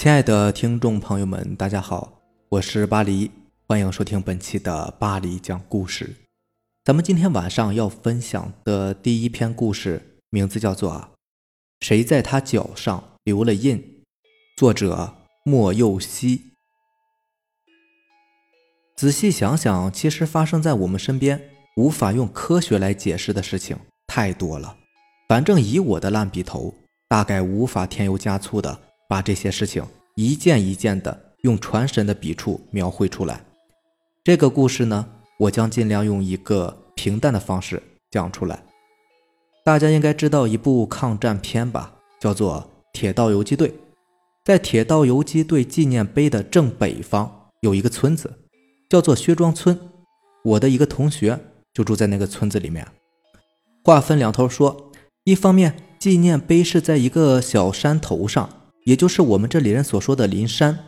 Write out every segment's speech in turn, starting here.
亲爱的听众朋友们，大家好，我是巴黎，欢迎收听本期的巴黎讲故事。咱们今天晚上要分享的第一篇故事，名字叫做《谁在他脚上留了印》，作者莫佑熙。仔细想想，其实发生在我们身边无法用科学来解释的事情太多了。反正以我的烂笔头，大概无法添油加醋的把这些事情一件一件的用传神的笔触描绘出来。这个故事呢，我将尽量用一个平淡的方式讲出来。大家应该知道一部抗战片吧，叫做《铁道游击队》。在铁道游击队纪念碑的正北方有一个村子，叫做薛庄村。我的一个同学就住在那个村子里面。话分两头说。一方面，纪念碑是在一个小山头上，也就是我们这里人所说的灵山。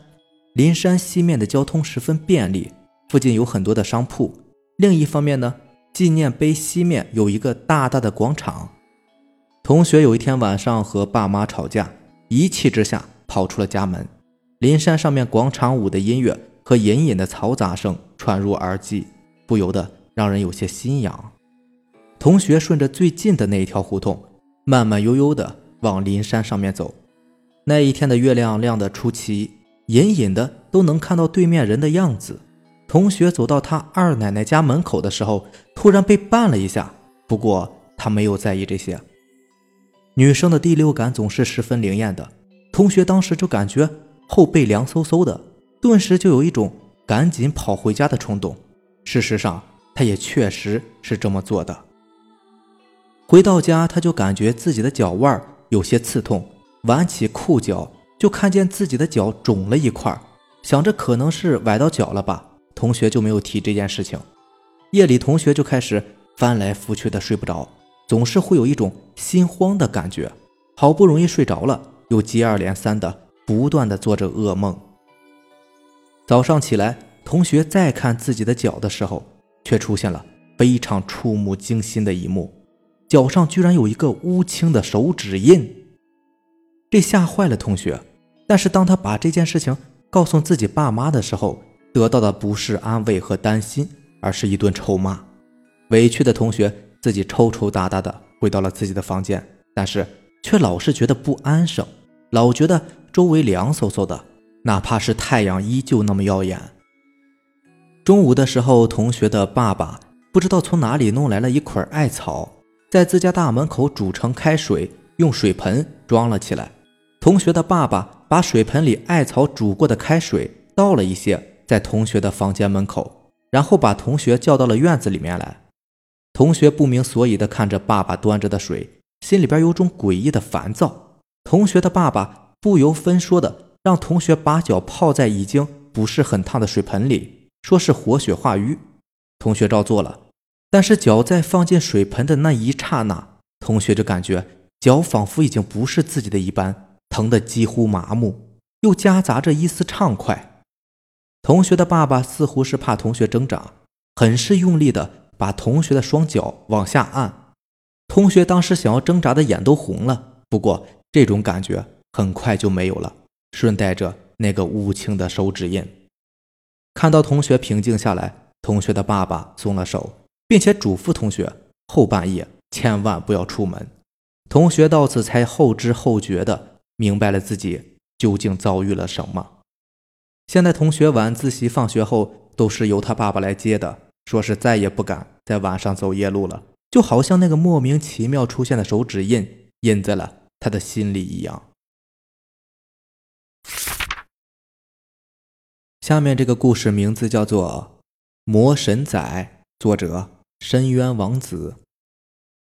灵山西面的交通十分便利，附近有很多的商铺。另一方面呢，纪念碑西面有一个大大的广场。同学有一天晚上和爸妈吵架，一气之下跑出了家门。灵山上面广场舞的音乐和隐隐的嘈杂声传入耳际，不由得让人有些心痒。同学顺着最近的那一条胡同，慢慢悠悠地往林山上面走。那一天的月亮亮得出奇，隐隐的都能看到对面人的样子。同学走到他二奶奶家门口的时候，突然被绊了一下。不过他没有在意这些。女生的第六感总是十分灵验的，同学当时就感觉后背凉飕飕的，顿时就有一种赶紧跑回家的冲动。事实上，他也确实是这么做的。回到家，他就感觉自己的脚腕有些刺痛，挽起裤脚就看见自己的脚肿了一块，想着可能是崴到脚了吧，同学就没有提这件事情。夜里，同学就开始翻来覆去的睡不着，总是会有一种心慌的感觉。好不容易睡着了，又接二连三的不断的做着噩梦。早上起来，同学再看自己的脚的时候，却出现了非常触目惊心的一幕。脚上居然有一个乌青的手指印，这吓坏了同学。但是当他把这件事情告诉自己爸妈的时候，得到的不是安慰和担心，而是一顿臭骂。委屈的同学自己抽抽搭搭的回到了自己的房间，但是却老是觉得不安生，老觉得周围凉飕飕的，哪怕是太阳依旧那么耀眼。中午的时候，同学的爸爸不知道从哪里弄来了一捆艾草。在自家大门口煮成开水，用水盆装了起来。同学的爸爸把水盆里艾草煮过的开水倒了一些在同学的房间门口，然后把同学叫到了院子里面来。同学不明所以的看着爸爸端着的水，心里边有种诡异的烦躁。同学的爸爸不由分说的让同学把脚泡在已经不是很烫的水盆里，说是活血化瘀。同学照做了。但是脚在放进水盆的那一刹那，同学就感觉脚仿佛已经不是自己的一般，疼得几乎麻木，又夹杂着一丝畅快。同学的爸爸似乎是怕同学挣扎，很是用力的把同学的双脚往下按。同学当时想要挣扎的眼都红了，不过这种感觉很快就没有了，顺带着那个乌青的手指印。看到同学平静下来，同学的爸爸松了手。并且嘱咐同学后半夜千万不要出门。同学到此才后知后觉的明白了自己究竟遭遇了什么。现在同学晚自习放学后都是由他爸爸来接的，说是再也不敢在晚上走夜路了，就好像那个莫名其妙出现的手指印印在了他的心里一样。下面这个故事名字叫做《魔神仔》，作者。深渊王子，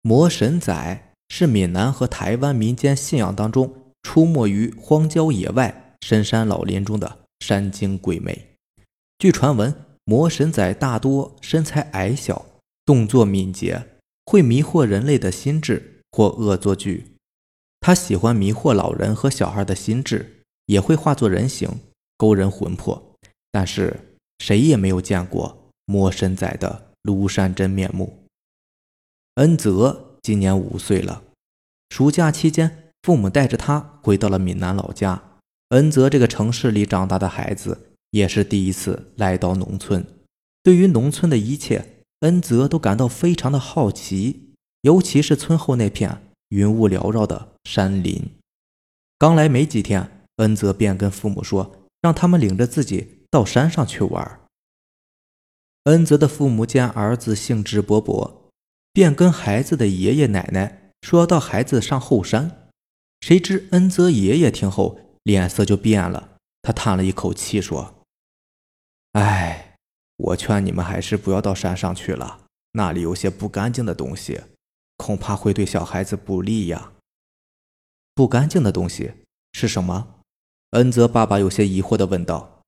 魔神仔是闽南和台湾民间信仰当中出没于荒郊野外、深山老林中的山精鬼魅。据传闻，魔神仔大多身材矮小，动作敏捷，会迷惑人类的心智或恶作剧。他喜欢迷惑老人和小孩的心智，也会化作人形勾人魂魄。但是谁也没有见过魔神仔的。庐山真面目。恩泽今年五岁了。暑假期间，父母带着他回到了闽南老家。恩泽这个城市里长大的孩子，也是第一次来到农村。对于农村的一切，恩泽都感到非常的好奇，尤其是村后那片云雾缭绕的山林。刚来没几天，恩泽便跟父母说，让他们领着自己到山上去玩。恩泽的父母见儿子兴致勃勃，便跟孩子的爷爷奶奶说要到孩子上后山。谁知恩泽爷爷听后脸色就变了，他叹了一口气说：“哎，我劝你们还是不要到山上去了，那里有些不干净的东西，恐怕会对小孩子不利呀。”不干净的东西是什么？恩泽爸爸有些疑惑地问道。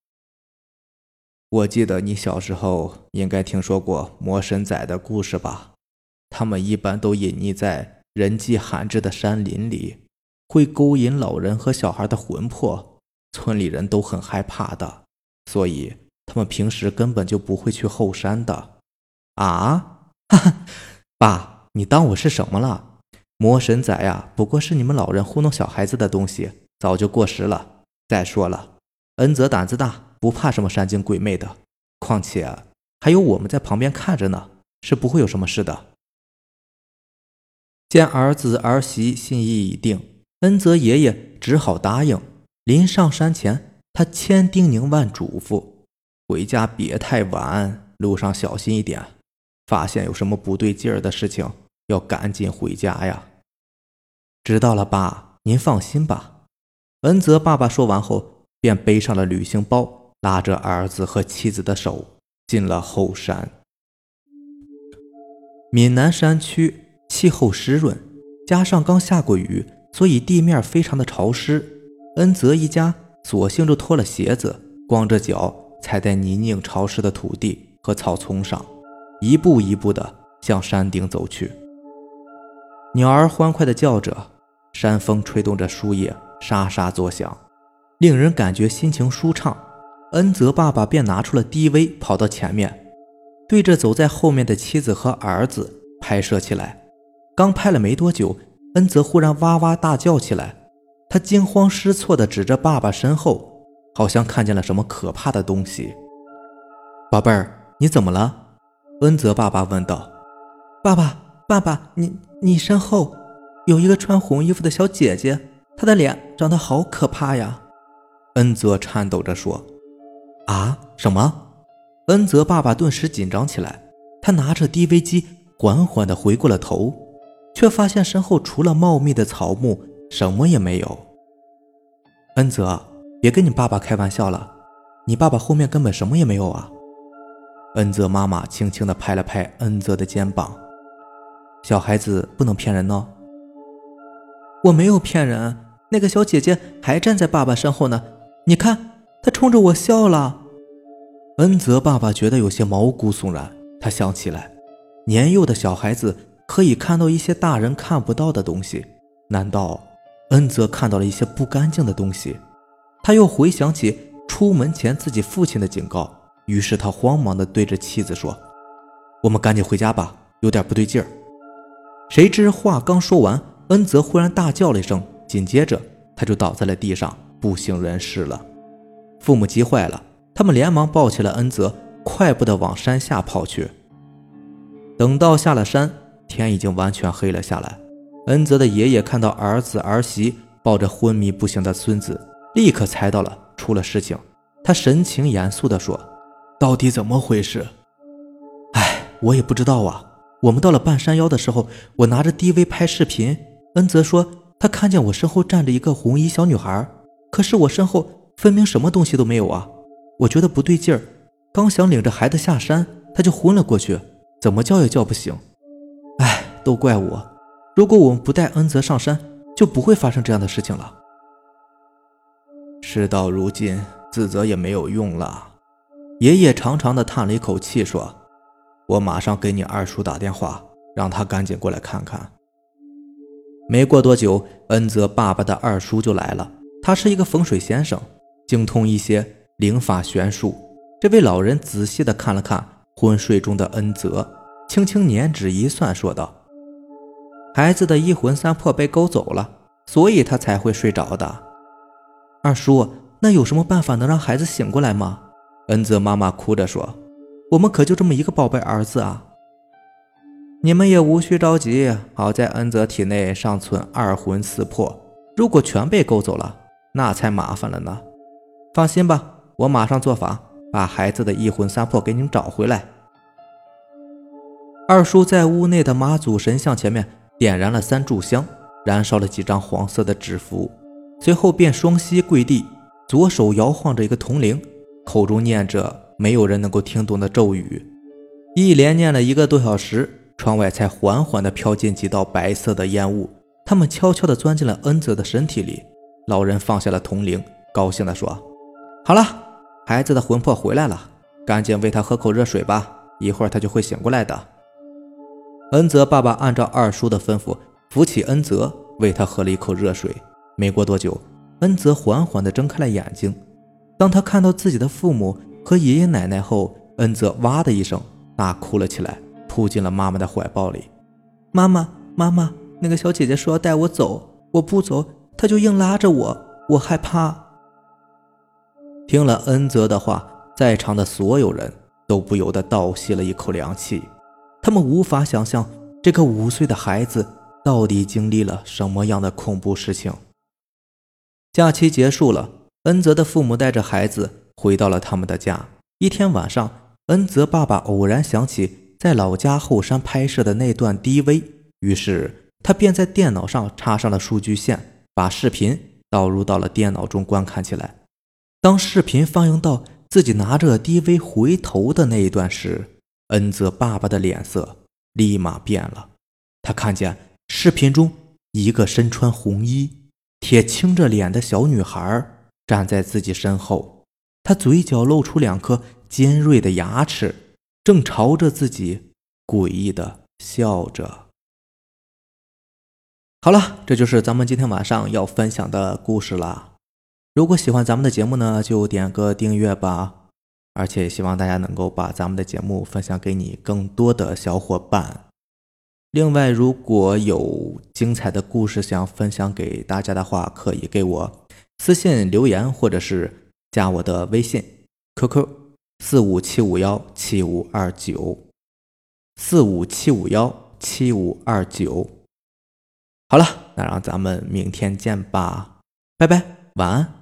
“我记得你小时候应该听说过魔神仔的故事吧？他们一般都隐匿在人迹罕至的山林里。”会勾引老人和小孩的魂魄，村里人都很害怕的，所以他们平时根本就不会去后山的。啊，哈哈，爸，你当我是什么了？魔神仔呀，不过是你们老人糊弄小孩子的东西，早就过时了。再说了，恩泽胆子大，不怕什么山精鬼魅的，况且还有我们在旁边看着呢，是不会有什么事的。见儿子儿媳心意已定。恩泽爷爷只好答应。临上山前，他千叮咛万嘱咐：“回家别太晚，路上小心一点。发现有什么不对劲儿的事情，要赶紧回家呀。”知道了，爸，您放心吧。恩泽爸爸说完后，便背上了旅行包，拉着儿子和妻子的手进了后山。闽南山区气候湿润，加上刚下过雨。所以地面非常的潮湿，恩泽一家索性就脱了鞋子，光着脚踩在泥泞潮湿的土地和草丛上，一步一步的向山顶走去。鸟儿欢快的叫着，山风吹动着树叶沙沙作响，令人感觉心情舒畅。恩泽爸爸便拿出了 DV，跑到前面，对着走在后面的妻子和儿子拍摄起来。刚拍了没多久。恩泽忽然哇哇大叫起来，他惊慌失措地指着爸爸身后，好像看见了什么可怕的东西。宝贝儿，你怎么了？恩泽爸爸问道。爸爸，爸爸，你你身后有一个穿红衣服的小姐姐，她的脸长得好可怕呀！恩泽颤抖着说。啊？什么？恩泽爸爸顿时紧张起来，他拿着 DV 机，缓缓地回过了头。却发现身后除了茂密的草木，什么也没有。恩泽，别跟你爸爸开玩笑了，你爸爸后面根本什么也没有啊！恩泽妈妈轻轻地拍了拍恩泽的肩膀：“小孩子不能骗人哦。”我没有骗人，那个小姐姐还站在爸爸身后呢。你看，她冲着我笑了。恩泽爸爸觉得有些毛骨悚然，他想起来，年幼的小孩子。可以看到一些大人看不到的东西，难道恩泽看到了一些不干净的东西？他又回想起出门前自己父亲的警告，于是他慌忙地对着妻子说：“我们赶紧回家吧，有点不对劲儿。”谁知话刚说完，恩泽忽然大叫了一声，紧接着他就倒在了地上，不省人事了。父母急坏了，他们连忙抱起了恩泽，快步地往山下跑去。等到下了山。天已经完全黑了下来，恩泽的爷爷看到儿子儿媳抱着昏迷不醒的孙子，立刻猜到了出了事情。他神情严肃地说：“到底怎么回事？”“哎，我也不知道啊。我们到了半山腰的时候，我拿着 DV 拍视频。恩泽说他看见我身后站着一个红衣小女孩，可是我身后分明什么东西都没有啊！我觉得不对劲儿，刚想领着孩子下山，他就昏了过去，怎么叫也叫不醒。”都怪我！如果我们不带恩泽上山，就不会发生这样的事情了。事到如今，自责也没有用了。爷爷长长的叹了一口气，说：“我马上给你二叔打电话，让他赶紧过来看看。”没过多久，恩泽爸爸的二叔就来了。他是一个风水先生，精通一些灵法玄术。这位老人仔细的看了看昏睡中的恩泽，轻轻捻指一算，说道。孩子的一魂三魄被勾走了，所以他才会睡着的。二叔，那有什么办法能让孩子醒过来吗？恩泽妈妈哭着说：“我们可就这么一个宝贝儿子啊！”你们也无需着急，好在恩泽体内尚存二魂四魄，如果全被勾走了，那才麻烦了呢。放心吧，我马上做法，把孩子的一魂三魄给你们找回来。二叔在屋内的妈祖神像前面点燃了三炷香，燃烧了几张黄色的纸符，随后便双膝跪地，左手摇晃着一个铜铃。口中念着没有人能够听懂的咒语，一连念了一个多小时，窗外才缓缓地飘进几道白色的烟雾。他们悄悄地钻进了恩泽的身体里。老人放下了铜铃，高兴地说：“好了，孩子的魂魄回来了，赶紧喂他喝口热水吧，一会儿他就会醒过来的。”恩泽爸爸按照二叔的吩咐，扶起恩泽，喂他喝了一口热水。没过多久，恩泽缓缓地睁开了眼睛。当他看到自己的父母和爷爷奶奶后，恩泽哇的一声大哭了起来，扑进了妈妈的怀抱里。妈妈，妈妈，那个小姐姐说要带我走，我不走，她就硬拉着我，我害怕。听了恩泽的话，在场的所有人都不由得倒吸了一口凉气。他们无法想象这个五岁的孩子到底经历了什么样的恐怖事情。假期结束了。恩泽的父母带着孩子回到了他们的家。一天晚上，恩泽爸爸偶然想起在老家后山拍摄的那段 DV，于是他便在电脑上插上了数据线，把视频导入到了电脑中观看起来。当视频放映到自己拿着 DV 回头的那一段时，恩泽爸爸的脸色立马变了。他看见视频中一个身穿红衣、铁青着脸的小女孩。站在自己身后，他嘴角露出两颗尖锐的牙齿，正朝着自己诡异的笑着。好了，这就是咱们今天晚上要分享的故事了。如果喜欢咱们的节目呢，就点个订阅吧。而且希望大家能够把咱们的节目分享给你更多的小伙伴。另外，如果有精彩的故事想分享给大家的话，可以给我。私信留言，或者是加我的微信 QQ 四五七五幺七五二九四五七五幺七五二九。好了，那让咱们明天见吧，拜拜，晚安。